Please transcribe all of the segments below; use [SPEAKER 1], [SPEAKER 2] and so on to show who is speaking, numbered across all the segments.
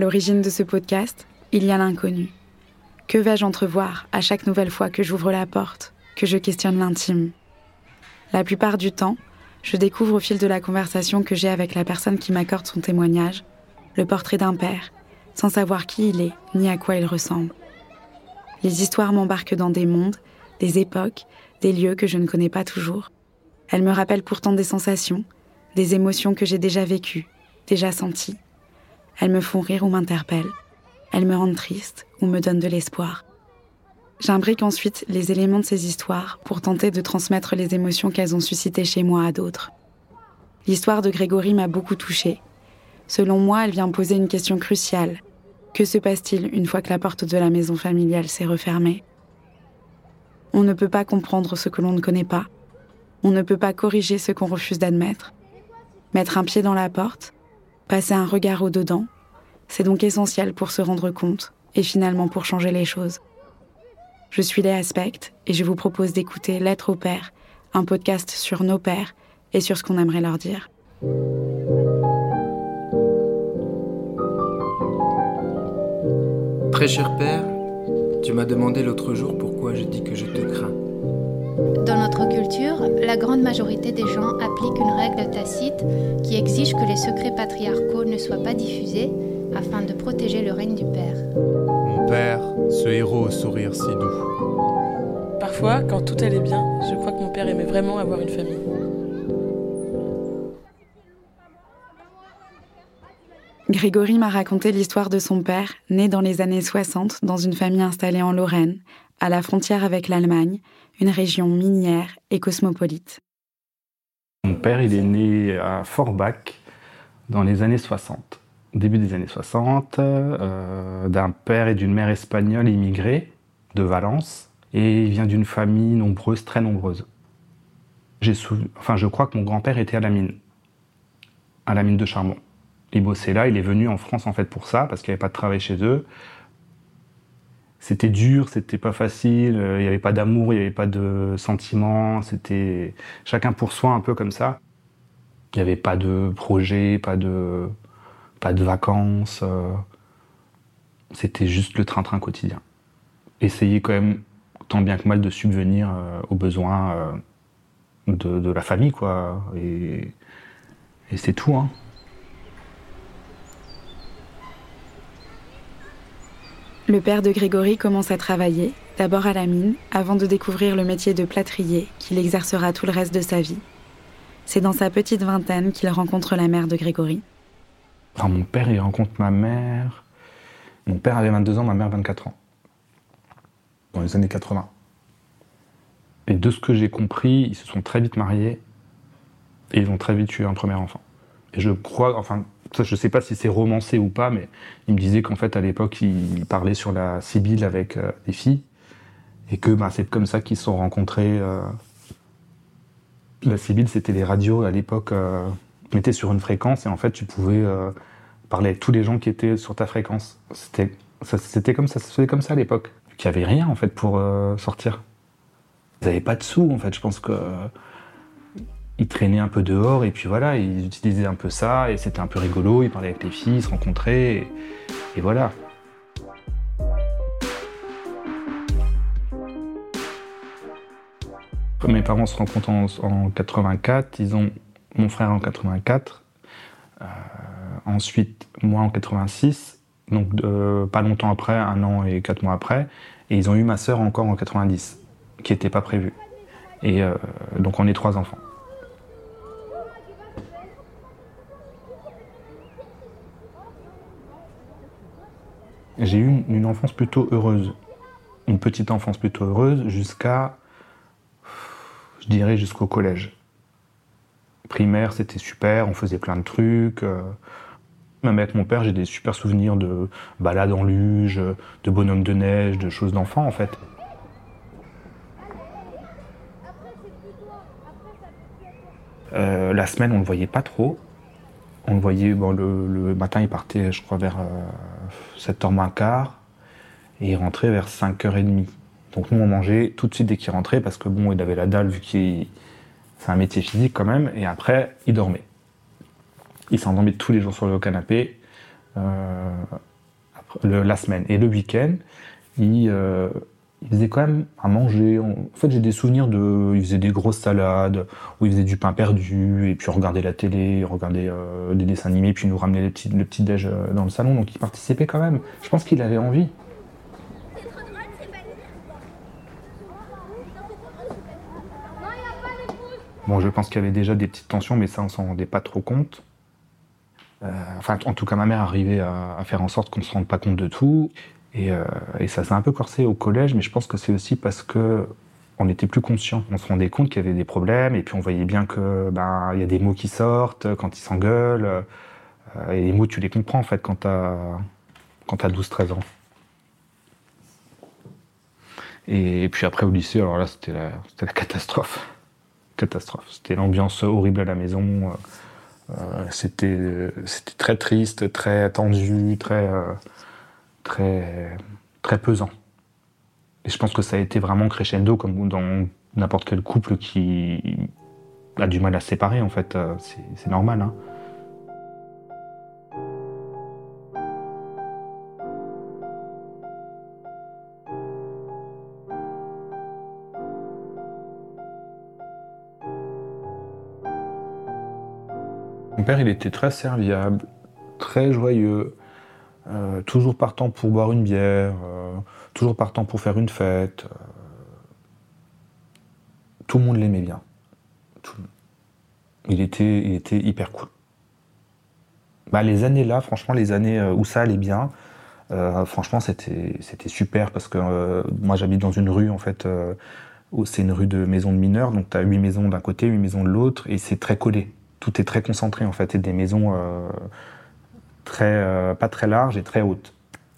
[SPEAKER 1] l'origine de ce podcast, il y a l'inconnu. Que vais-je entrevoir à chaque nouvelle fois que j'ouvre la porte, que je questionne l'intime? La plupart du temps, je découvre au fil de la conversation que j'ai avec la personne qui m'accorde son témoignage, le portrait d'un père, sans savoir qui il est ni à quoi il ressemble. Les histoires m'embarquent dans des mondes, des époques, des lieux que je ne connais pas toujours. Elles me rappellent pourtant des sensations, des émotions que j'ai déjà vécues, déjà senties. Elles me font rire ou m'interpellent. Elles me rendent triste ou me donnent de l'espoir. J'imbrique ensuite les éléments de ces histoires pour tenter de transmettre les émotions qu'elles ont suscitées chez moi à d'autres. L'histoire de Grégory m'a beaucoup touchée. Selon moi, elle vient poser une question cruciale. Que se passe-t-il une fois que la porte de la maison familiale s'est refermée? On ne peut pas comprendre ce que l'on ne connaît pas. On ne peut pas corriger ce qu'on refuse d'admettre. Mettre un pied dans la porte, passer un regard au dedans, c'est donc essentiel pour se rendre compte et finalement pour changer les choses. Je suis Léa Aspect et je vous propose d'écouter Lettre au Père, un podcast sur nos pères et sur ce qu'on aimerait leur dire.
[SPEAKER 2] Très cher Père, tu m'as demandé l'autre jour pourquoi je dis que je te crains.
[SPEAKER 3] Dans notre culture, la grande majorité des gens appliquent une règle tacite qui exige que les secrets patriarcaux ne soient pas diffusés afin de protéger le règne du Père.
[SPEAKER 4] Mon Père, ce héros au sourire si doux.
[SPEAKER 5] Parfois, quand tout allait bien, je crois que mon père aimait vraiment avoir une famille.
[SPEAKER 1] Grégory m'a raconté l'histoire de son père, né dans les années 60 dans une famille installée en Lorraine, à la frontière avec l'Allemagne, une région minière et cosmopolite.
[SPEAKER 6] Mon père, il est né à Forbach dans les années 60, début des années 60, euh, d'un père et d'une mère espagnole immigrés de Valence, et il vient d'une famille nombreuse, très nombreuse. Enfin, je crois que mon grand-père était à la mine, à la mine de charbon. Il bossait là, il est venu en France en fait pour ça, parce qu'il n'y avait pas de travail chez eux. C'était dur, c'était pas facile, euh, il n'y avait pas d'amour, il n'y avait pas de sentiments, c'était chacun pour soi un peu comme ça. Il n'y avait pas de projet, pas de, pas de vacances. Euh. C'était juste le train-train quotidien. Essayer quand même tant bien que mal de subvenir euh, aux besoins de, la famille, quoi. Et, et c'est tout, hein.
[SPEAKER 1] Le père de Grégory commence à travailler, d'abord à la mine, avant de découvrir le métier de plâtrier qu'il exercera tout le reste de sa vie. C'est dans sa petite vingtaine qu'il rencontre la mère de Grégory.
[SPEAKER 6] mon père, il rencontre ma mère. Mon père avait 22 ans, ma mère 24 ans. Dans les années 80. Et de ce que j'ai compris, ils se sont très vite mariés et ils ont très vite eu un premier enfant. Et je crois, enfin, je ne sais pas si c'est romancé ou pas, mais il me disait qu'en fait, à l'époque, il parlait sur la Sibylle avec euh, des filles, et que bah, c'est comme ça qu'ils se sont rencontrés. Euh. La Sibylle, c'était les radios à l'époque, euh, mettaient sur une fréquence, et en fait, tu pouvais parler avec tous les gens qui étaient sur ta fréquence. C'était, c'était comme ça, ça se faisait comme ça à l'époque. Il n'y avait rien, en fait, pour sortir. Ils n'avaient pas de sous, en fait. Je pense que ils traînaient un peu dehors et puis voilà, ils utilisaient un peu ça et c'était un peu rigolo. Ils parlaient avec les filles, ils se rencontraient et, voilà. Mes parents se rencontrent en, 84, ils ont mon frère en 84, euh, ensuite moi en 86, donc pas longtemps après, un an et quatre mois après, et ils ont eu ma sœur encore en 90, qui n'était pas prévue. Et euh, donc on est trois enfants. J'ai eu une enfance plutôt heureuse. Une petite enfance plutôt heureuse jusqu'à, je dirais, jusqu'au collège. Primaire, c'était super, on faisait plein de trucs. Euh. Même avec mon père, j'ai des super souvenirs de balades en luge, de bonhommes de neige, de choses d'enfant en fait. Euh, la semaine, on ne le voyait pas trop. On le voyait, le, matin, il partait, je crois, vers 7h euh, moins quart, et il rentrait vers 5h30. Donc nous, on mangeait tout de suite dès qu'il rentrait, parce que bon, il avait la dalle, vu qu'il c'est un métier physique quand même, et après, il dormait. Il s'endormait tous les jours sur le canapé. Euh, la semaine. Et le week-end, il, euh, il faisait quand même à manger. En fait, j'ai des souvenirs de. Il faisait des grosses salades, où il faisait du pain perdu, et puis regardait la télé, il regardait euh, des dessins animés, puis nous ramenait les petits, le petit déj euh, dans le salon. Donc il participait quand même. Je pense qu'il avait envie. Bon, je pense qu'il y avait déjà des petites tensions, mais ça, on s'en rendait pas trop compte. Euh, enfin, en tout cas, ma mère arrivait à, à faire en sorte qu'on se rende pas compte de tout. Et, euh, et ça s'est un peu corsé au collège, mais je pense que c'est aussi parce que on était plus conscient. On se rendait compte qu'il y avait des problèmes, et puis on voyait bien que ben il y a des mots qui sortent quand ils s'engueulent. euh, et les mots, tu les comprends en fait quand t'as quand t'as 12-13 ans. Et, puis après au lycée, alors là, c'était la, catastrophe. Catastrophe. C'était l'ambiance horrible à la maison. euh, c'était, c'était très triste, très tendu, très, très, pesant. Et je pense que ça a été vraiment crescendo, comme dans n'importe quel couple qui a du mal à se séparer, en fait. Euh, C'est, c'est normal. Hein. Mon père, il était très serviable, très joyeux, euh, toujours partant pour boire une bière, euh, toujours partant pour faire une fête. euh. Tout le monde l'aimait bien. Il, était, il était hyper cool. Bah, les années là, franchement, les années où ça allait bien, franchement, c'était super parce que moi, j'habite dans une rue, en fait, c'est une rue de maisons de mineurs, donc tu as huit maisons d'un côté, huit maisons de l'autre, et c'est très collé. Tout est très concentré, en fait, et des maisons euh, pas très larges et très hautes.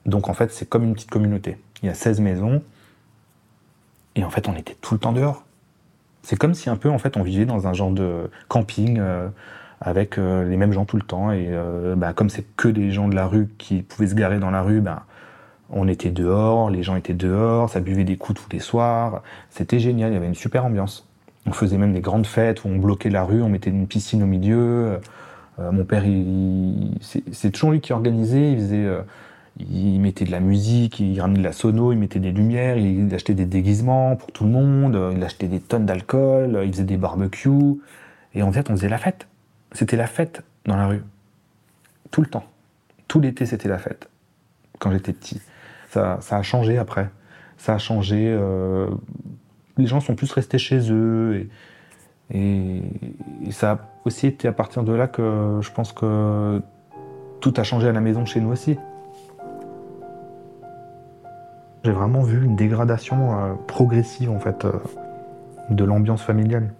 [SPEAKER 6] Donc, en fait, c'est comme une petite communauté. Il y a 16 maisons, et en fait, on était tout le temps dehors. C'est comme si un peu, en fait, on vivait dans un genre de camping euh, avec euh, les mêmes gens tout le temps. Et bah, comme c'est que des gens de la rue qui pouvaient se garer dans la rue, bah, on était dehors, les gens étaient dehors, ça buvait des coups tous les soirs. C'était génial, il y avait une super ambiance. On faisait même des grandes fêtes où on bloquait la rue, on mettait une piscine au milieu. Euh, mon père, c'est toujours lui qui organisait. Il faisait, euh, il mettait de la musique, il ramenait de la sono, il mettait des lumières, il achetait des déguisements pour tout le monde, euh, il achetait des tonnes d'alcool, il faisait des barbecues. Et en fait, on faisait la fête. C'était la fête dans la rue. Tout le temps. Tout l'été, c'était la fête. Quand j'étais petit. Ça, ça a changé après. Ça a changé. les gens sont plus restés chez eux. Et- et ça a aussi été à partir de là que je pense que tout a changé à la maison chez nous aussi. J'ai vraiment vu une dégradation euh, progressive en fait euh, de l'ambiance familiale.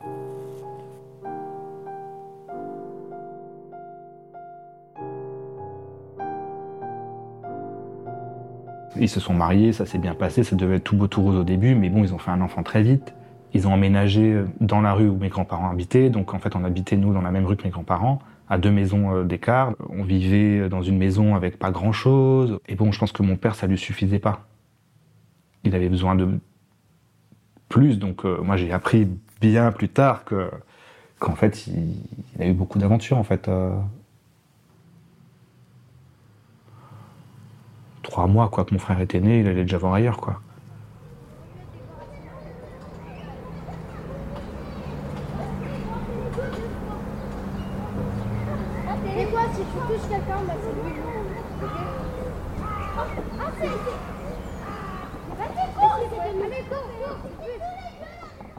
[SPEAKER 6] Ils se sont mariés, ça s'est bien passé, ça devait être tout beau tout rose au début, mais bon, ils ont fait un enfant très vite. Ils ont emménagé dans la rue où mes grands-parents habitaient, donc en fait on habitait nous dans la même rue que mes grands-parents, à deux maisons euh, d'écart. On vivait dans une maison avec pas grand-chose, et bon, je pense que mon père, ça lui suffisait pas. Il avait besoin de plus, donc euh, moi j'ai appris bien plus tard que qu'en fait il, a eu beaucoup d'aventures en fait. euh. Trois mois quoi que mon frère était né, il allait déjà voir ailleurs quoi.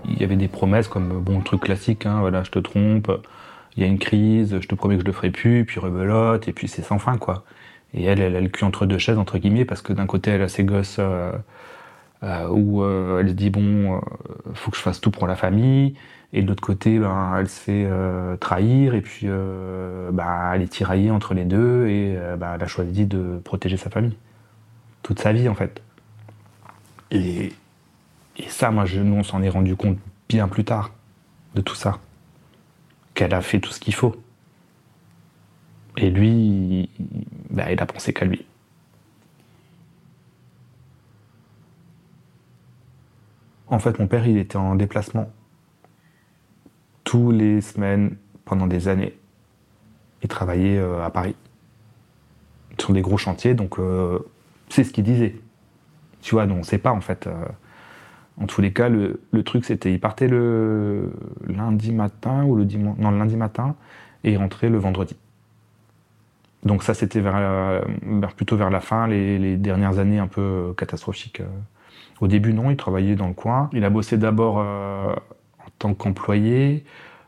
[SPEAKER 6] Il y avait des promesses comme bon le truc classique, hein, voilà, je te trompe, il y a une crise, je te promets que je le ferai plus, puis rebelote, et puis c'est sans fin quoi. Et elle, elle a le cul entre deux chaises entre guillemets parce que d'un côté elle a ses gosses euh, euh, où euh, elle se dit bon, euh, faut que je fasse tout pour la famille, et de l'autre côté, ben, elle se fait euh, trahir, et puis ben, elle est tiraillée entre les deux, et ben, elle a choisi de protéger sa famille toute sa vie en fait. Et, ça, moi, je, nous, on s'en est rendu compte bien plus tard de tout ça. Qu'elle a fait tout ce qu'il faut. Et lui, il, il a pensé qu'à lui. En fait, mon père, il était en déplacement tous les semaines pendant des années. Il travaillait euh, à Paris sur des gros chantiers, donc euh, C'est ce qu'il disait. Tu vois, non, on sait pas en fait. Euh, en tous les cas, le, truc c'était, il partait le lundi matin ou le dimanche, non, le lundi matin et il rentrait le vendredi. Donc ça, c'était plutôt vers la fin, les, dernières années un peu catastrophiques. Au début, non, il travaillait dans le coin. Il a bossé d'abord euh, en tant qu'employé.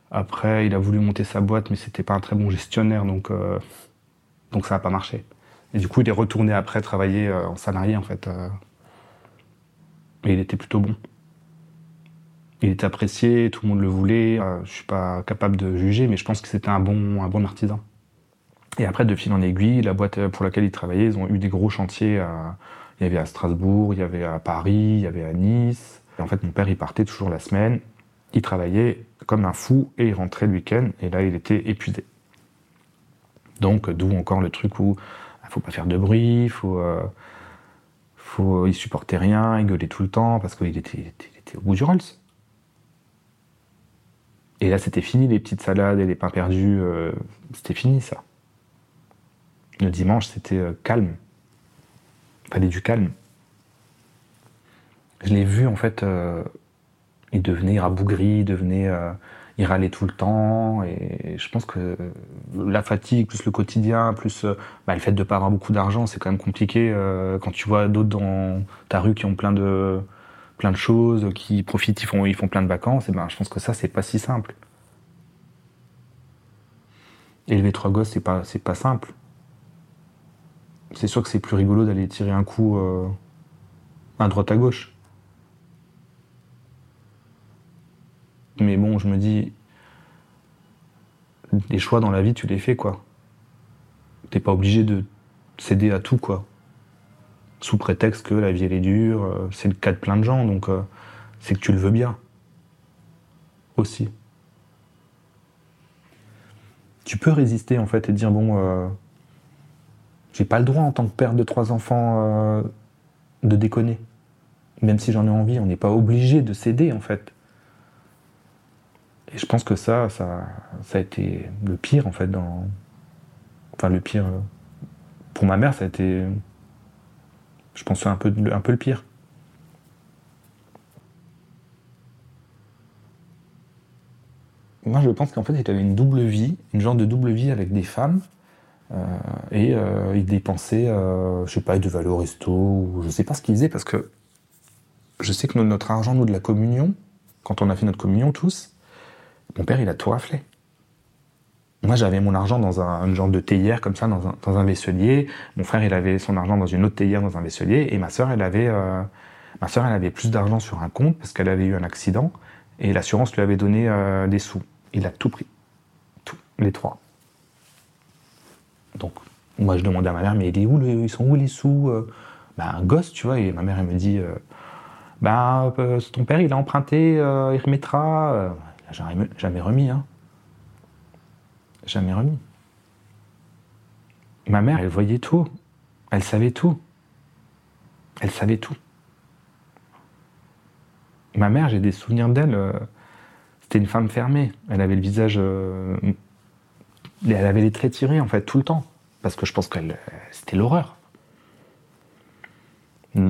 [SPEAKER 6] Après, il a voulu monter sa boîte, mais c'était pas un très bon gestionnaire, donc, euh, ça n'a pas marché. Et du coup, il est retourné après travailler euh, en salarié, en fait. Et il était plutôt bon. Il était apprécié, tout le monde le voulait. Je suis pas capable de juger, mais je pense que c'était un bon, artisan. Et après, de fil en aiguille, la boîte pour laquelle ils travaillaient, ils ont eu des gros chantiers. Il y avait à Strasbourg, il y avait à Paris, il y avait à Nice. En fait, mon père, il partait toujours la semaine. Il travaillait comme un fou et il rentrait le week-end. Et là, il était épuisé. Donc, d'où encore le truc où il faut pas faire de bruit, faut, euh, faut, il supportait rien, il gueulait tout le temps parce qu'il était, il était- il était au bout du Rolls. Et là, c'était fini les petites salades et les pains perdus. euh, c'était fini ça. Le dimanche, c'était euh, calme. Fallait du calme. Je l'ai vu en fait. euh, il devenait rabougri, il devenait. euh, il râlait tout le temps. Et je pense que la fatigue, plus le quotidien, plus euh, bah, le fait de ne pas avoir beaucoup d'argent, c'est quand même compliqué quand tu vois d'autres dans ta rue qui ont plein de, plein de choses, qui profitent, ils font, ils font plein de vacances. Et ben, je pense que ça, c'est pas si simple. Élever trois gosses, c'est pas, c'est pas simple. C'est sûr que c'est plus rigolo d'aller tirer un coup euh, à droite à gauche. Mais bon, je me dis, les choix dans la vie, tu les fais quoi. T'es pas obligé de céder à tout quoi. Sous prétexte que la vie elle est dure, euh, c'est le cas de plein de gens, donc euh, c'est que tu le veux bien. Aussi. Tu peux résister en fait et dire bon, j'ai pas le droit en tant que père de trois enfants euh, de déconner. Même si j'en ai envie, on n'est pas obligé de céder en fait. Et je pense que ça, ça, ça a été le pire en fait dans. Enfin le pire. euh, Pour ma mère, ça a été. Je pense un peu, un peu le pire. Moi, je pense qu'en fait, il avait une double vie, une genre de double vie avec des femmes. Euh, et euh, il dépensait, euh, je sais pas, il devait aller au resto, ou je sais pas ce qu'il faisait, parce que je sais que no- notre argent, nous, de la communion, quand on a fait notre communion tous, mon père, il a tout raflé. Moi, j'avais mon argent dans un, une genre de théière, comme ça, dans un, dans un vaisselier. Mon frère, il avait son argent dans une autre théière, dans un vaisselier. Et ma sœur, elle avait, ma sœur, elle avait plus d'argent sur un compte parce qu'elle avait eu un accident. Et l'assurance lui avait donné des sous. Il a tout pris. Tout. Les trois. Donc, moi, je demandais à ma mère, mais il est où ils sont où les sous Ben, un gosse, tu vois. Et ma mère, elle me dit, euh, ben, euh, ton père, il a emprunté, euh, il remettra. Jamais, jamais remis, hein. Jamais remis. Ma mère, elle voyait tout. Elle savait tout. Elle savait tout. Ma mère, j'ai des souvenirs d'elle. C'était une femme fermée. Elle avait le visage. Elle avait les traits tirés, en fait, tout le temps. Parce que je pense que c'était l'horreur.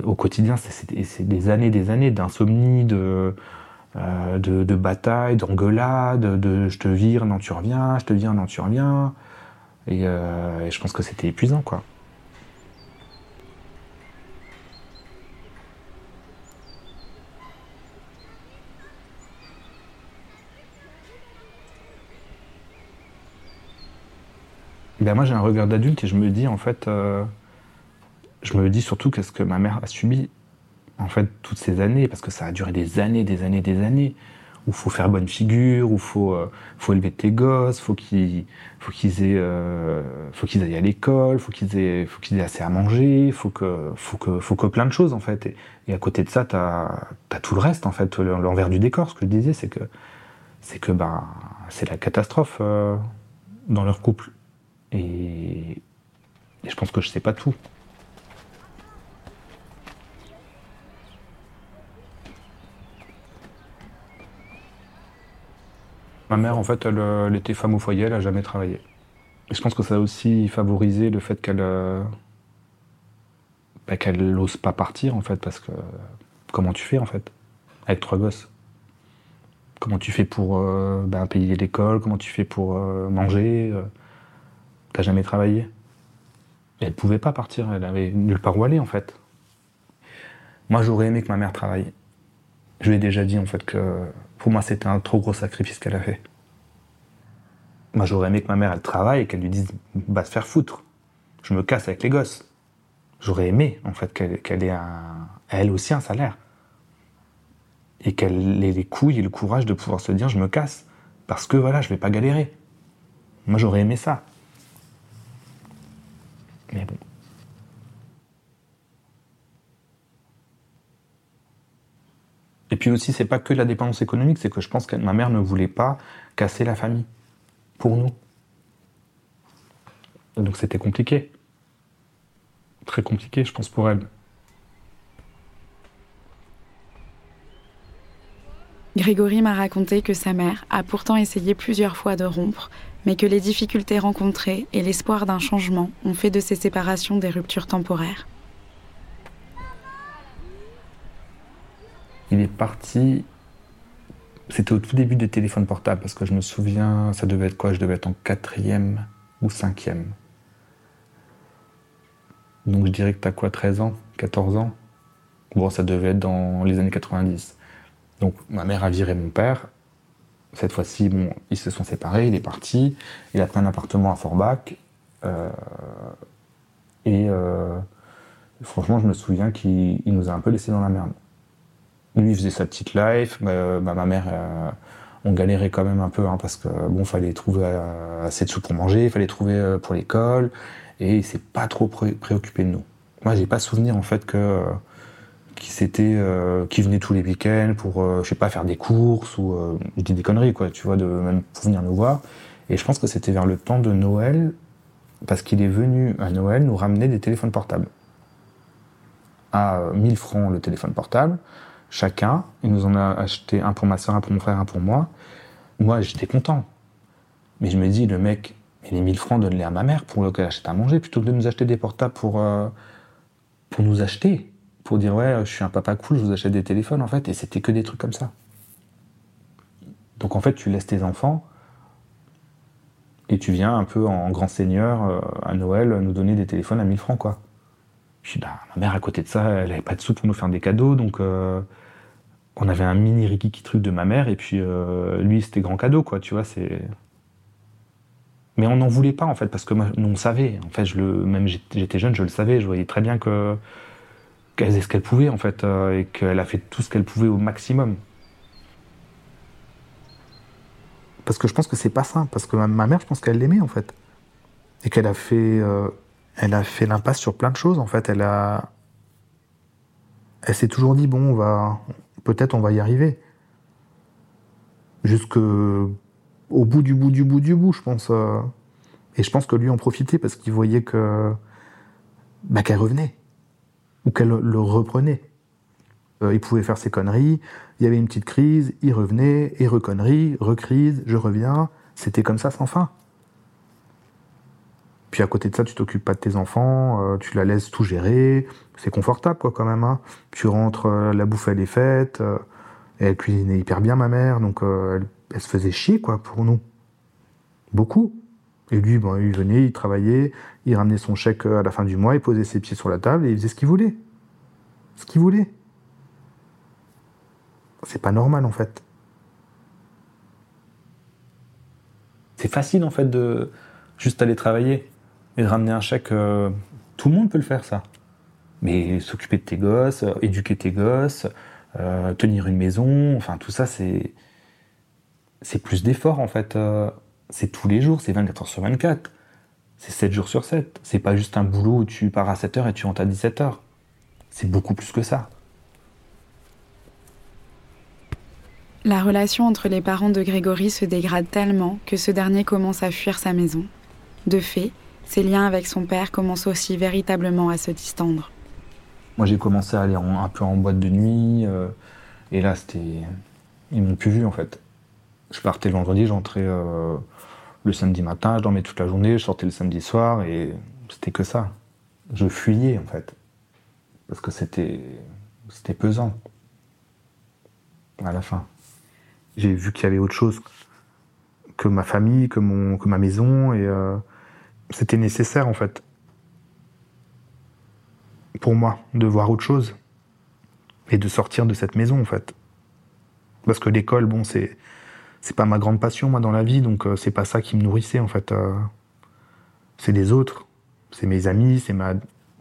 [SPEAKER 6] Au quotidien, c'est- des années, des années d'insomnie, de, euh, de, de bataille, d'engueulade, de je te vire, non tu reviens, je te vire, non tu reviens. Et, euh, et je pense que c'était épuisant, quoi. Ben moi j'ai un regard d'adulte et je me dis en fait, euh, je me dis surtout qu'est-ce que ma mère a subi en fait toutes ces années parce que ça a duré des années, des années, des années où faut faire bonne figure, où faut euh, faut élever tes gosses, faut qu'ils faut qu'ils aient euh, faut qu'ils aillent à l'école, faut qu'ils aient faut qu'ils aient assez à manger, faut que faut que faut que plein de choses en fait. Et, à côté de ça t'as as tout le reste en fait l'envers du décor. Ce que je disais c'est que c'est que ben c'est la catastrophe dans leur couple et, je pense que je sais pas tout. Ma mère, en fait, elle, était femme au foyer, elle a jamais travaillé. Et je pense que ça a aussi favorisé le fait qu'elle euh, bah, qu'elle n'ose pas partir en fait parce que comment tu fais en fait avec trois gosses? Comment tu fais pour euh, bah, payer l'école? Comment tu fais pour euh, manger T'as jamais travaillé? Elle pouvait pas partir, elle avait nulle part où aller en fait. Moi j'aurais aimé que ma mère travaille. Je lui ai déjà dit en fait que pour moi c'était un trop gros sacrifice qu'elle a fait. Moi j'aurais aimé que ma mère elle travaille et qu'elle lui dise bah se faire foutre. Je me casse avec les gosses. J'aurais aimé en fait qu'elle qu'elle ait un, elle aussi un salaire et qu'elle ait les couilles et le courage de pouvoir se dire je me casse parce que voilà je vais pas galérer. Moi j'aurais aimé ça. Mais bon. Et puis aussi c'est pas que la dépendance économique, c'est que je pense que ma mère ne voulait pas casser la famille pour nous. Donc c'était compliqué. Très compliqué je pense pour elle.
[SPEAKER 1] Grégory m'a raconté que sa mère a pourtant essayé plusieurs fois de rompre, mais que les difficultés rencontrées et l'espoir d'un changement ont fait de ces séparations des ruptures temporaires.
[SPEAKER 6] Il est parti. C'était au tout début des téléphones portables, parce que je me souviens, ça devait être quoi? Je devais être en quatrième ou cinquième. Donc je dirais que t'as quoi, 13 ans? 14 ans? Bon, ça devait être dans les années 90. Donc ma mère a viré mon père. Cette fois-ci, bon, ils se sont séparés, il est parti. Il a pris un appartement à Forbach. Euh, et euh, franchement, je me souviens qu'il il nous a un peu laissé dans la merde. Lui, il faisait sa petite life. bah, bah, ma mère, euh, on galérait quand même un peu hein, parce que bon, fallait trouver euh, assez de sous pour manger, il fallait trouver euh, pour l'école, et il s'est pas trop pré- préoccupé de nous. Moi, j'ai pas souvenir en fait que euh, qui s'était euh, qui venait tous les week-ends pour euh, je sais pas faire des courses ou euh, des conneries quoi tu vois de pour venir nous voir. Et je pense que c'était vers le temps de Noël parce qu'il est venu à Noël nous ramener des téléphones portables. À euh, 1000 francs le téléphone portable chacun. Il nous en a acheté un pour ma soeur un pour mon frère un pour moi. Moi j'étais content. Mais je me dis le mec mais les 1000 francs donne-les à ma mère pour qu'elle achète à manger plutôt que de nous acheter des portables pour pour nous acheter pour dire ouais, je suis un papa cool, je vous achète des téléphones en fait, et c'était que des trucs comme ça. Donc en fait, tu laisses tes enfants et tu viens un peu en grand seigneur euh, à Noël nous donner des téléphones à 1000 francs quoi. Puis bah, ma mère à côté de ça, elle avait pas de sous pour nous faire des cadeaux, donc euh, on avait un mini rikiki truc de ma mère et puis euh, lui c'était grand cadeau quoi, tu vois c'est. Mais on n'en voulait pas en fait parce que nous on savait. En fait, même j'étais jeune, je le savais, je voyais très bien que qu'elle faisait ce qu'elle pouvait en fait euh, et qu'elle a fait tout ce qu'elle pouvait au maximum. Parce que je pense que c'est pas ça, parce que ma, mère, je pense qu'elle l'aimait en fait. Et qu'elle a fait euh, elle a fait l'impasse sur plein de choses en fait, elle a elle s'est toujours dit bon, on va peut-être on va y arriver. Jusque au bout du bout du bout du bout, je pense euh. et je pense que lui en profitait parce qu'il voyait que bah, qu'elle revenait ou qu'elle le reprenait. Euh, il pouvait faire ses conneries, il y avait une petite crise, il revenait, et reconnerie, recrise, je reviens. C'était comme ça sans fin. Puis à côté de ça, tu t'occupes pas de tes enfants, euh, tu la laisses tout gérer, c'est confortable quoi quand même. Hein. Tu rentres, euh, la bouffe elle est faite, elle cuisinait hyper bien ma mère, donc elle, elle se faisait chier quoi pour nous. Beaucoup. Et lui, il venait, il travaillait, il ramenait son chèque à la fin du mois, il posait ses pieds sur la table et il faisait ce qu'il voulait. Ce qu'il voulait. C'est pas normal en fait. C'est facile en fait de juste aller travailler et de ramener un chèque. euh, tout le monde peut le faire ça. Mais s'occuper de tes gosses, euh, éduquer tes gosses, euh, tenir une maison, enfin tout ça c'est c'est plus d'efforts en fait. C'est tous les jours, c'est 24 heures sur 24. C'est 7 jours sur 7. C'est pas juste un boulot où tu pars à 7 heures et tu rentres à 17 heures. C'est beaucoup plus que ça.
[SPEAKER 1] La relation entre les parents de Grégory se dégrade tellement que ce dernier commence à fuir sa maison. De fait, ses liens avec son père commencent aussi véritablement à se distendre.
[SPEAKER 6] Moi, j'ai commencé à aller en- un peu en boîte de nuit. euh, et là, c'était. Ils m'ont plus vu, en fait. Je partais le vendredi, j'entrais euh, le samedi matin, je dormais toute la journée, je sortais le samedi soir et c'était que ça. Je fuyais, en fait. parce que c'était c'était pesant à la fin. J'ai vu qu'il y avait autre chose que ma famille, que, mon, ma maison, et euh, c'était nécessaire en fait pour moi de voir autre chose et de sortir de cette maison en fait. Parce que l'école, bon, c'est c'est pas ma grande passion moi dans la vie, donc euh, c'est pas ça qui me nourrissait en fait. Euh, c'est les autres, c'est mes amis, c'est ma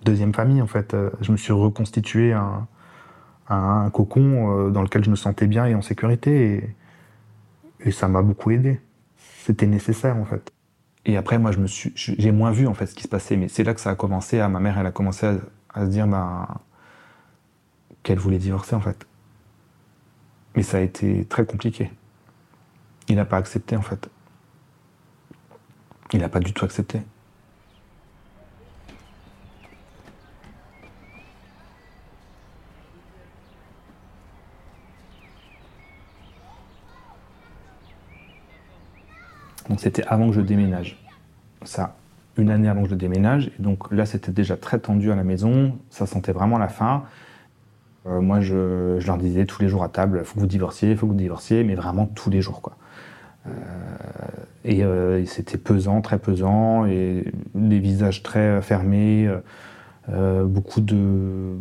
[SPEAKER 6] deuxième famille en fait. Euh, je me suis reconstitué un, cocon dans lequel je me sentais bien et en sécurité, et, ça m'a beaucoup aidé. C'était nécessaire en fait. Et après, moi, je me suis, j'ai moins vu en fait ce qui se passait, mais c'est là que ça a commencé. Ma mère, elle a commencé à, à se dire, ben, qu'elle voulait divorcer en fait. Mais ça a été très compliqué. Il n'a pas accepté en fait. Il n'a pas du tout accepté. Donc c'était avant que je déménage. Ça, une année avant que je déménage. Et donc là, c'était déjà très tendu à la maison. Ça sentait vraiment la fin. Euh, moi, je, leur disais tous les jours à table, il faut que vous divorciez, faut que vous divorciez, mais vraiment tous les jours, quoi. Euh, et, euh, et c'était pesant, très pesant, et des visages très fermés, euh, beaucoup de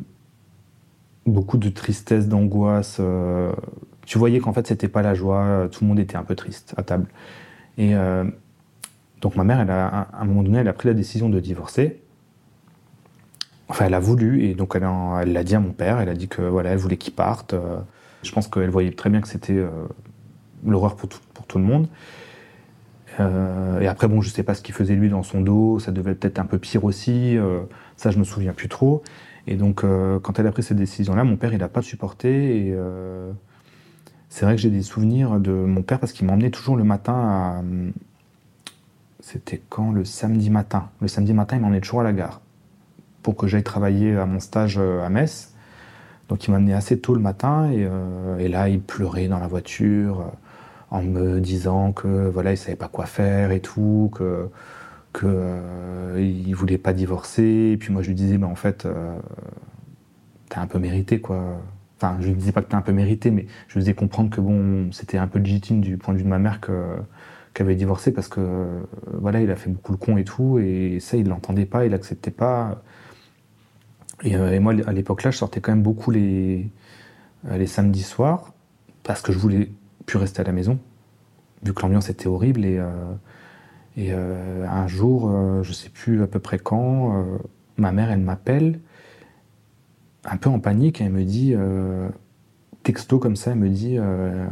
[SPEAKER 6] beaucoup de tristesse, d'angoisse. tu voyais qu'en fait, c'était pas la joie. Tout le monde était un peu triste à table. Et donc ma mère, elle a, à un moment donné, elle a pris la décision de divorcer. Enfin, elle a voulu, et donc elle l'a dit à mon père, elle a dit que voilà, elle voulait qu'il parte. Je pense qu'elle voyait très bien que c'était l'horreur pour tout, le monde. Euh, et après, bon, je sais pas ce qu'il faisait lui dans son dos, ça devait peut-être un peu pire aussi, euh, ça je me souviens plus trop. Et donc, euh, quand elle a pris cette décision-là, mon père, il n'a pas supporté. Et c'est vrai que j'ai des souvenirs de mon père parce qu'il m'emmenait toujours le matin à c'était quand Le samedi matin? Le samedi matin, il m'emmenait toujours à la gare pour que j'aille travailler à mon stage à Metz. Donc il m'amenait assez tôt le matin et, et, là il pleurait dans la voiture en me disant que voilà il savait pas quoi faire et tout, que que euh, il voulait pas divorcer. Et puis moi je lui disais bah en fait euh, t'as un peu mérité quoi. Enfin je lui disais pas que t'as un peu mérité, mais je lui faisais comprendre que bon c'était un peu légitime du point de vue de ma mère que qui avait divorcé parce que voilà, il a fait beaucoup le con et tout, et ça, il l'entendait pas, il l'acceptait pas. Et, euh, et, moi, à l'époque là, je sortais quand même beaucoup euh, les samedis soirs parce que je voulais plus rester à la maison, vu que l'ambiance était horrible. Et, euh, et euh, un jour, euh, je sais plus à peu près quand, ma mère, elle m'appelle, un peu en panique, elle me dit, texto comme ça, elle me dit,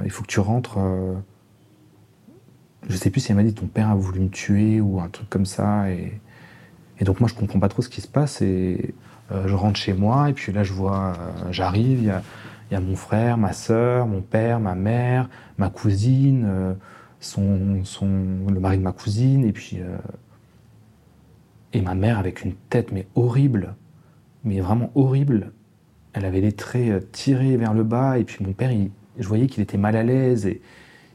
[SPEAKER 6] il faut que tu rentres je sais plus si elle m'a dit ton père a voulu me tuer ou un truc comme ça. Et, et donc moi je comprends pas trop ce qui se passe et je rentre chez moi et puis là je vois, j'arrive, y a, mon frère, ma soeur, mon père, ma mère, ma cousine, euh, son, le mari de ma cousine et puis et ma mère avec une tête mais horrible, mais vraiment horrible. Elle avait les traits tirés vers le bas et puis mon père, il, je voyais qu'il était mal à l'aise et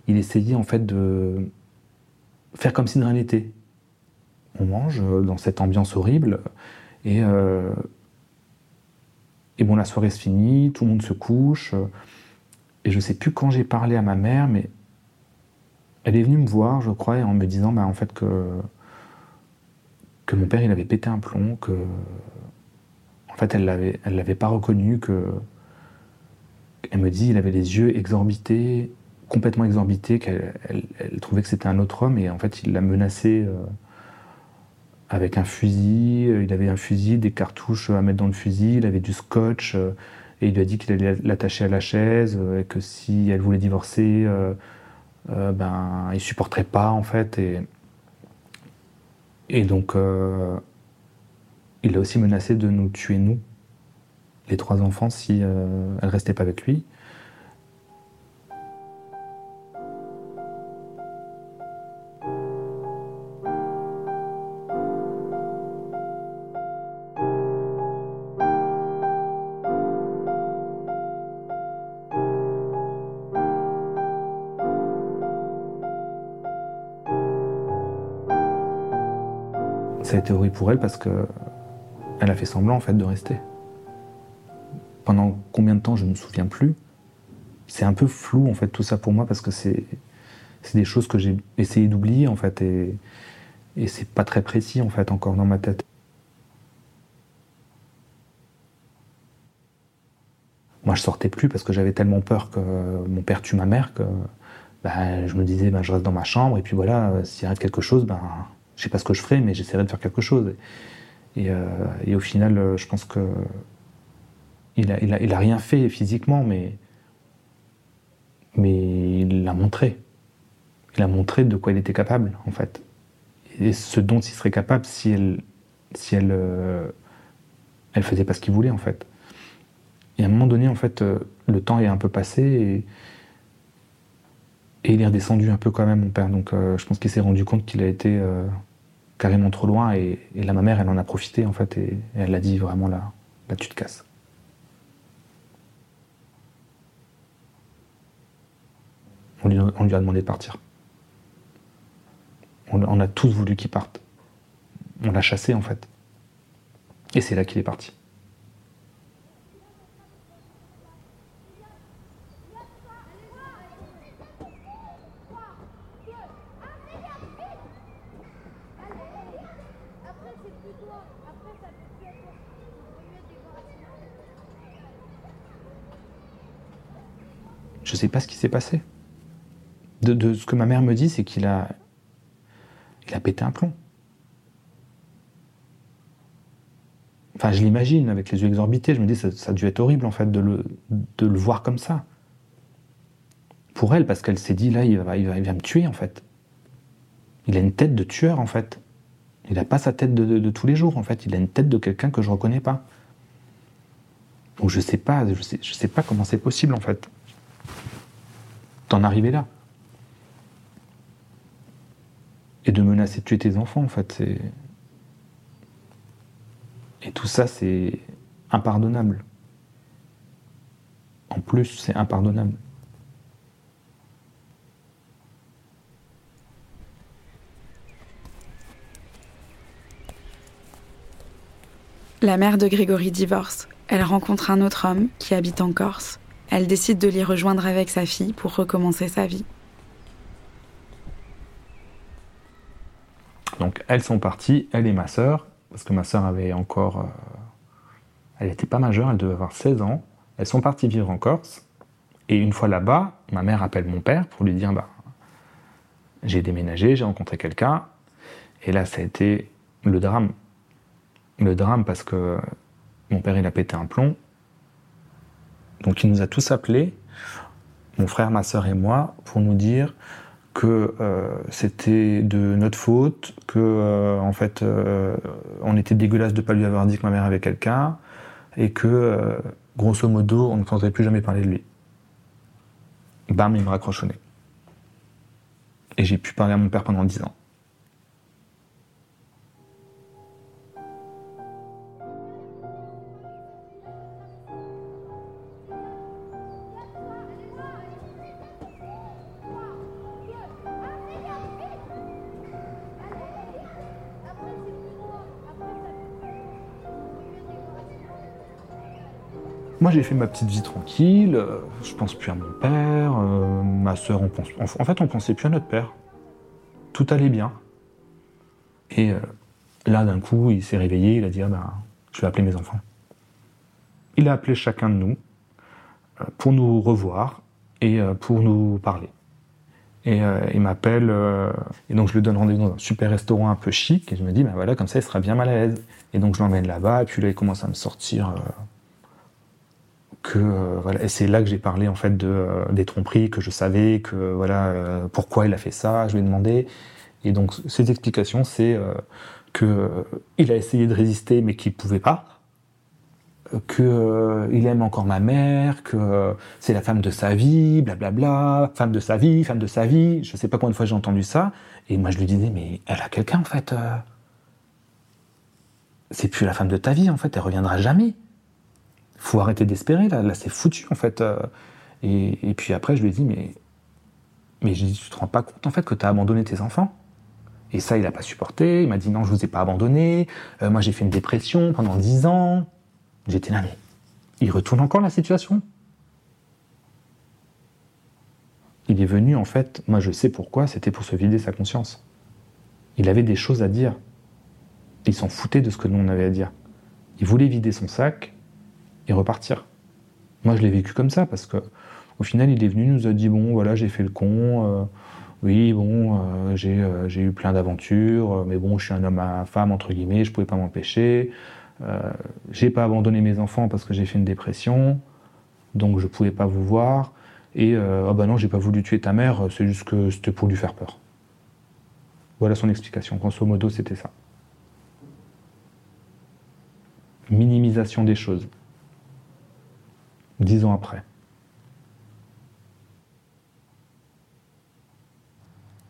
[SPEAKER 6] il essayait en fait de faire comme si de rien n'était. On mange dans cette ambiance horrible et, euh, et bon, la soirée se finit, tout le monde se couche. Et je sais plus quand j'ai parlé à ma mère, mais elle est venue me voir, je crois, en me disant bah, en fait que, mon père avait pété un plomb, que en fait elle l'avait l'avait pas reconnu, que elle me dit il avait les yeux exorbités, complètement exorbité, qu'elle elle, elle trouvait que c'était un autre homme et en fait il l'a menacé euh, avec un fusil. Il avait un fusil, des cartouches à mettre dans le fusil, il avait du scotch euh, et il lui a dit qu'il allait l'attacher à la chaise euh, et que si elle voulait divorcer, euh, euh, ben il supporterait pas en fait et et donc il a aussi menacé de nous tuer nous, les trois enfants, si elle restait pas avec lui. Ça a été horrible pour elle parce que elle a fait semblant en fait de rester. Pendant combien de temps, je ne me souviens plus. C'est un peu flou, en fait, tout ça pour moi, parce que c'est des choses que j'ai essayé d'oublier, en fait, et, et c'est pas très précis, en fait, encore dans ma tête. Moi, je sortais plus parce que j'avais tellement peur que mon père tue ma mère que bah, je me disais, bah, je reste dans ma chambre et puis voilà, euh, s'il arrive quelque chose, ben, je sais pas ce que je ferai, mais j'essaierai de faire quelque chose. Et, euh, au final, euh, je pense que il a, rien fait physiquement, mais, mais il l'a montré. Il a montré de quoi il était capable, en fait. Et ce dont il serait capable si elle, si elle, euh, elle faisait pas ce qu'il voulait, en fait. Et à un moment donné, en fait, le temps est un peu passé et, et il est redescendu un peu quand même, mon père. Donc euh, je pense qu'il s'est rendu compte qu'il a été euh, carrément trop loin et, et, là, ma mère, elle en a profité, en fait, et, elle a dit vraiment là, là, tu te casses. On lui, a demandé de partir. On a tous voulu qu'il parte. On l'a chassé, en fait. Et c'est là qu'il est parti. Je sais pas ce qui s'est passé. De, ce que ma mère me dit, c'est qu'il a, il a pété un plomb. Enfin, je l'imagine avec les yeux exorbités. Je me dis, ça, ça a dû être horrible en fait de le, de le voir comme ça. Pour elle, parce qu'elle s'est dit, là, il va, il, va, il va me tuer en fait. Il a une tête de tueur en fait. Il n'a pas sa tête de, de, tous les jours en fait. Il a une tête de quelqu'un que je reconnais pas. Donc je sais pas, je sais, sais pas comment c'est possible en fait d'en arriver là. Et de menacer de tuer tes enfants, en fait. Et tout ça, c'est impardonnable. En plus, c'est impardonnable.
[SPEAKER 1] La mère de Grégory divorce. Elle rencontre un autre homme qui habite en Corse. Elle décide de l'y rejoindre avec sa fille pour recommencer sa vie.
[SPEAKER 6] Donc elles sont parties, elle et ma sœur, parce que ma sœur avait encore... Euh, elle n'était pas majeure, elle devait avoir 16 ans. Elles sont parties vivre en Corse. Et une fois là-bas, ma mère appelle mon père pour lui dire, bah, j'ai déménagé, j'ai rencontré quelqu'un. Et là, ça a été le drame. Le drame parce que mon père, il a pété un plomb. Donc il nous a tous appelés, mon frère, ma sœur et moi, pour nous dire que euh, c'était de notre faute, que euh, en fait euh, on était dégueulasse de pas lui avoir dit que ma mère avait quelqu'un, et que grosso modo on ne entendrait plus jamais parler de lui. Bam, il me nez. Et j'ai pu parler à mon père pendant dix ans. Moi, j'ai fait ma petite vie tranquille. euh, Je pense plus à mon père, euh, ma sœur. On pense, en fait, on pensait plus à notre père. Tout allait bien. Et euh, là, d'un coup, il s'est réveillé. Il a dit ah ben, je vais appeler mes enfants. Il a appelé chacun de nous pour nous revoir et pour nous parler. Et il m'appelle, et donc je lui donne rendez-vous dans un super restaurant un peu chic, et je me dis, ben voilà, comme ça il sera bien mal à l'aise. Et donc je l'emmène là-bas, et puis là il commence à me sortir euh, et c'est là que j'ai parlé en fait euh, des tromperies que je savais que voilà euh, pourquoi il a fait ça je lui ai demandé. Et donc ces explications c'est que il a essayé de résister mais qu'il pouvait pas. Que il aime encore ma mère que c'est la femme de sa vie blablabla femme de sa vie femme de sa vie. Je sais pas combien de fois j'ai entendu ça. Et moi je lui disais mais elle a quelqu'un en fait c'est plus la femme de ta vie en fait elle reviendra jamais faut arrêter d'espérer là, là c'est foutu en fait. euh. Et, puis après je lui ai dit mais mais dit tu te rends pas compte en fait que tu as abandonné tes enfants? Et ça il a pas supporté. Il m'a dit non je vous ai pas abandonné. Euh, moi j'ai fait une dépression pendant dix ans. J'étais là mais il retourne encore la situation? Il est venu, en fait, moi je sais pourquoi, c'était pour se vider sa conscience. Il avait des choses à dire. Il s'en foutait de ce que nous on avait à dire. Il voulait vider son sac et repartir. Moi je l'ai vécu comme ça parce que au final il est venu, nous a dit bon voilà j'ai fait le con, euh, oui bon euh, j'ai euh, j'ai eu plein d'aventures, mais bon je suis un homme à femme entre guillemets, je pouvais pas m'empêcher. j'ai pas abandonné mes enfants parce que j'ai fait une dépression, donc je pouvais pas vous voir. Et ah bah non j'ai pas voulu tuer ta mère, c'est juste que c'était pour lui faire peur. Voilà son explication. Grosso modo, c'était ça. Minimisation des choses. Dix ans après.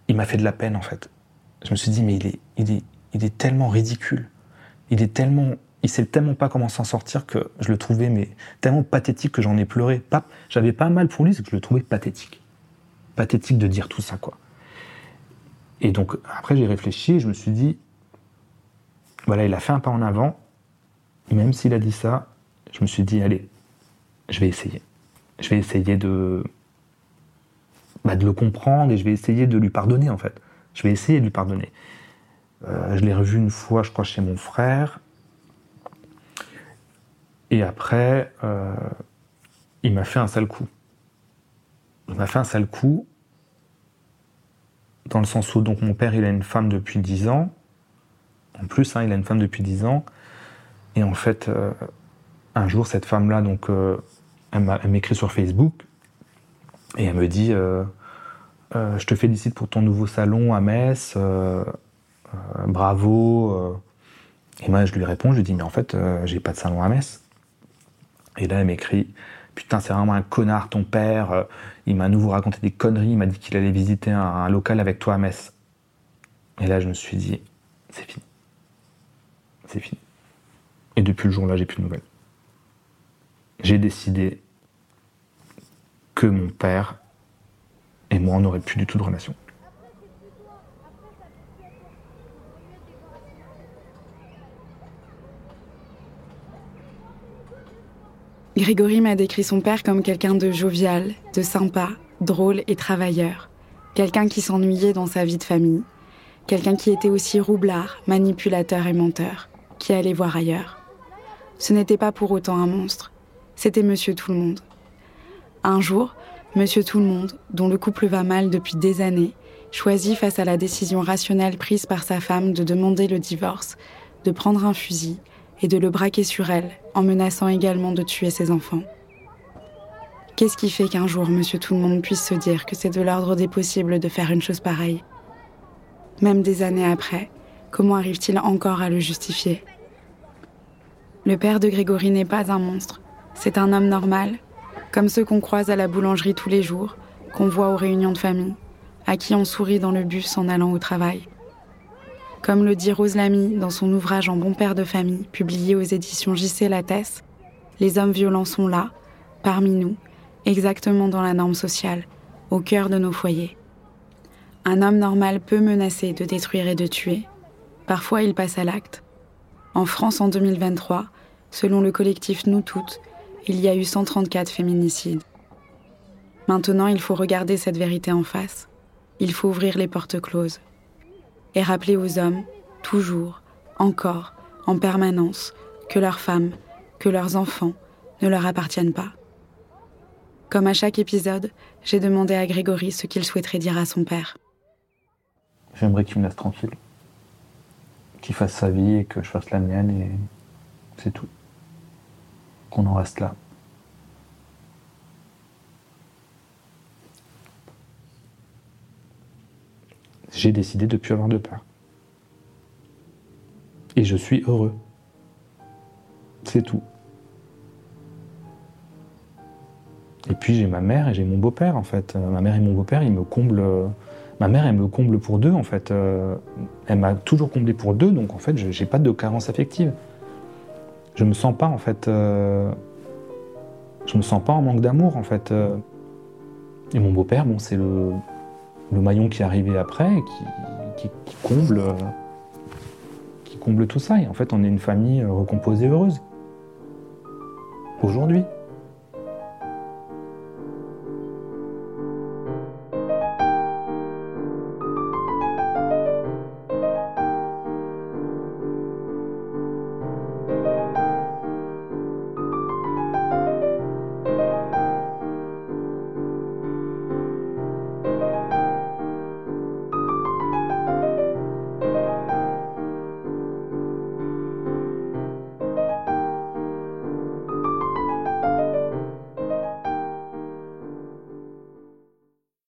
[SPEAKER 6] Il m'a fait de la peine en fait. Je me suis dit, mais il est, il est, il est tellement ridicule. Il est tellement. Il sait tellement pas comment s'en sortir que je le trouvais mais tellement pathétique que j'en ai pleuré. J'avais pas mal pour lui, c'est que je le trouvais pathétique. Pathétique de dire tout ça, quoi. Et donc, après, j'ai réfléchi et je me suis dit, voilà, il a fait un pas en avant. Même s'il a dit ça, je me suis dit, allez, je vais essayer. Je vais essayer de, bah, de le comprendre et je vais essayer de lui pardonner, en fait. Je vais essayer de lui pardonner. Euh, je l'ai revu une fois, je crois, chez mon frère. Et après, euh, il m'a fait un sale coup. Il m'a fait un sale coup dans le sens où donc mon père il a une femme depuis 10 ans. En plus, hein, il a une femme depuis 10 ans. Et en fait, euh, un jour, cette femme-là, donc, elle m'écrit sur Facebook et elle me dit euh, Je te félicite pour ton nouveau salon à Metz, bravo. Et moi, je lui réponds Je lui dis Mais en fait, j'ai pas de salon à Metz. Et là, elle m'écrit Putain, c'est vraiment un connard, ton père. Il m'a à nouveau raconté des conneries. Il m'a dit qu'il allait visiter un, local avec toi à Metz. Et là, je me suis dit C'est fini. C'est fini. Et depuis le jour-là, j'ai plus de nouvelles. J'ai décidé que mon père et moi, on n'aurait plus du tout de relation.
[SPEAKER 1] Grégory m'a décrit son père comme quelqu'un de jovial, de sympa, drôle et travailleur. Quelqu'un qui s'ennuyait dans sa vie de famille. Quelqu'un qui était aussi roublard, manipulateur et menteur, qui allait voir ailleurs. Ce n'était pas pour autant un monstre. C'était Monsieur Tout le Monde. Un jour, Monsieur Tout le Monde, dont le couple va mal depuis des années, choisit face à la décision rationnelle prise par sa femme de demander le divorce, de prendre un fusil et de le braquer sur elle, en menaçant également de tuer ses enfants. Qu'est-ce qui fait qu'un jour Monsieur Tout le Monde puisse se dire que c'est de l'ordre des possibles de faire une chose pareille? Même des années après, comment arrive-t-il encore à le justifier? Le père de Grégory n'est pas un monstre, c'est un homme normal, comme ceux qu'on croise à la boulangerie tous les jours, qu'on voit aux réunions de famille, à qui on sourit dans le bus en allant au travail. Comme le dit Rose Lamy dans son ouvrage En bon père de famille, publié aux éditions JC Lattès, les hommes violents sont là, parmi nous, exactement dans la norme sociale, au cœur de nos foyers. Un homme normal peut menacer de détruire et de tuer. Parfois, il passe à l'acte. En France, en 2023, selon le collectif Nous Toutes, il y a eu 134 féminicides. Maintenant, il faut regarder cette vérité en face. Il faut ouvrir les portes closes et rappeler aux hommes, toujours, encore, en permanence, que leurs femmes, que leurs enfants ne leur appartiennent pas. Comme à chaque épisode, j'ai demandé à Grégory ce qu'il souhaiterait dire à son père.
[SPEAKER 6] J'aimerais qu'il me laisse tranquille, qu'il fasse sa vie et que je fasse la mienne et c'est tout. Qu'on en reste là. j'ai décidé de ne plus avoir de peur. Et je suis heureux. C'est tout. Et puis j'ai ma mère et j'ai mon beau-père en fait. Ma mère et mon beau-père, ils me comblent. Euh, ma mère, elle me comble pour deux en fait. Euh, elle m'a toujours comblé pour deux, donc en fait, je n'ai pas de carence affective. Je me sens pas en fait. Je me sens pas en manque d'amour en fait. Et mon beau-père, bon, c'est le, maillon qui est arrivé après, qui, comble, qui comble tout ça. Et en fait, on est une famille recomposée heureuse. aujourd'hui.